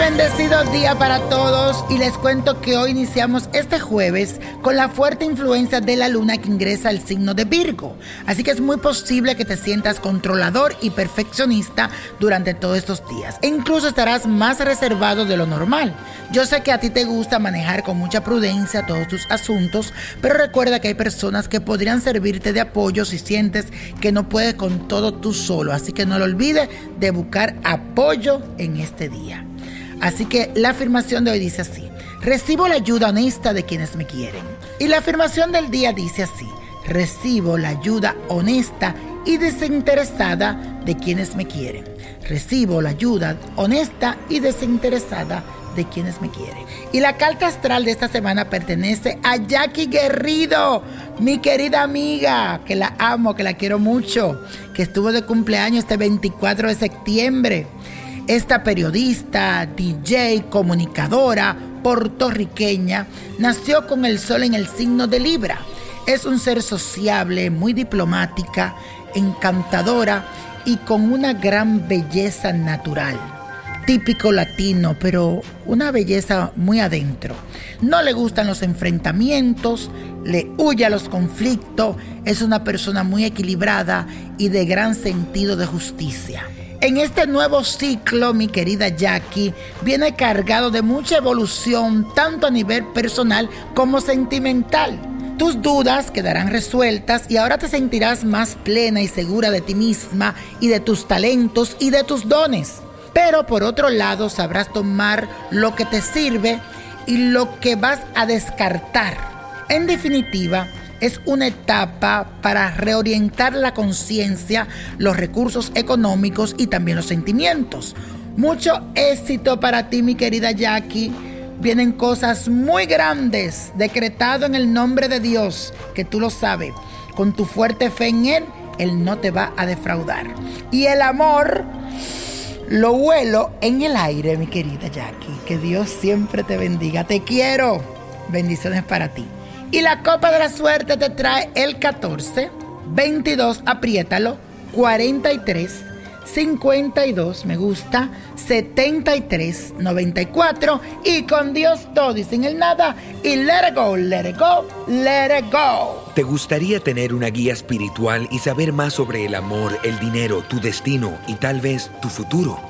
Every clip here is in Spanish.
Bendecido día para todos y les cuento que hoy iniciamos este jueves con la fuerte influencia de la luna que ingresa al signo de Virgo. Así que es muy posible que te sientas controlador y perfeccionista durante todos estos días. E incluso estarás más reservado de lo normal. Yo sé que a ti te gusta manejar con mucha prudencia todos tus asuntos, pero recuerda que hay personas que podrían servirte de apoyo si sientes que no puedes con todo tú solo. Así que no lo olvides de buscar apoyo en este día. Así que la afirmación de hoy dice así, recibo la ayuda honesta de quienes me quieren. Y la afirmación del día dice así, recibo la ayuda honesta y desinteresada de quienes me quieren. Recibo la ayuda honesta y desinteresada de quienes me quieren. Y la carta astral de esta semana pertenece a Jackie Guerrido, mi querida amiga, que la amo, que la quiero mucho, que estuvo de cumpleaños este 24 de septiembre. Esta periodista, DJ, comunicadora puertorriqueña nació con el sol en el signo de Libra. Es un ser sociable, muy diplomática, encantadora y con una gran belleza natural. Típico latino, pero una belleza muy adentro. No le gustan los enfrentamientos, le huye a los conflictos, es una persona muy equilibrada y de gran sentido de justicia. En este nuevo ciclo, mi querida Jackie, viene cargado de mucha evolución, tanto a nivel personal como sentimental. Tus dudas quedarán resueltas y ahora te sentirás más plena y segura de ti misma y de tus talentos y de tus dones. Pero por otro lado sabrás tomar lo que te sirve y lo que vas a descartar. En definitiva, es una etapa para reorientar la conciencia, los recursos económicos y también los sentimientos. Mucho éxito para ti, mi querida Jackie. Vienen cosas muy grandes, decretado en el nombre de Dios, que tú lo sabes. Con tu fuerte fe en Él, Él no te va a defraudar. Y el amor lo vuelo en el aire, mi querida Jackie. Que Dios siempre te bendiga. Te quiero. Bendiciones para ti. Y la copa de la suerte te trae el 14, 22, apriétalo, 43, 52, me gusta, 73, 94 y con Dios todo y sin el nada y let it go, let it go, let it go. ¿Te gustaría tener una guía espiritual y saber más sobre el amor, el dinero, tu destino y tal vez tu futuro?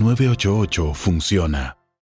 988 funciona.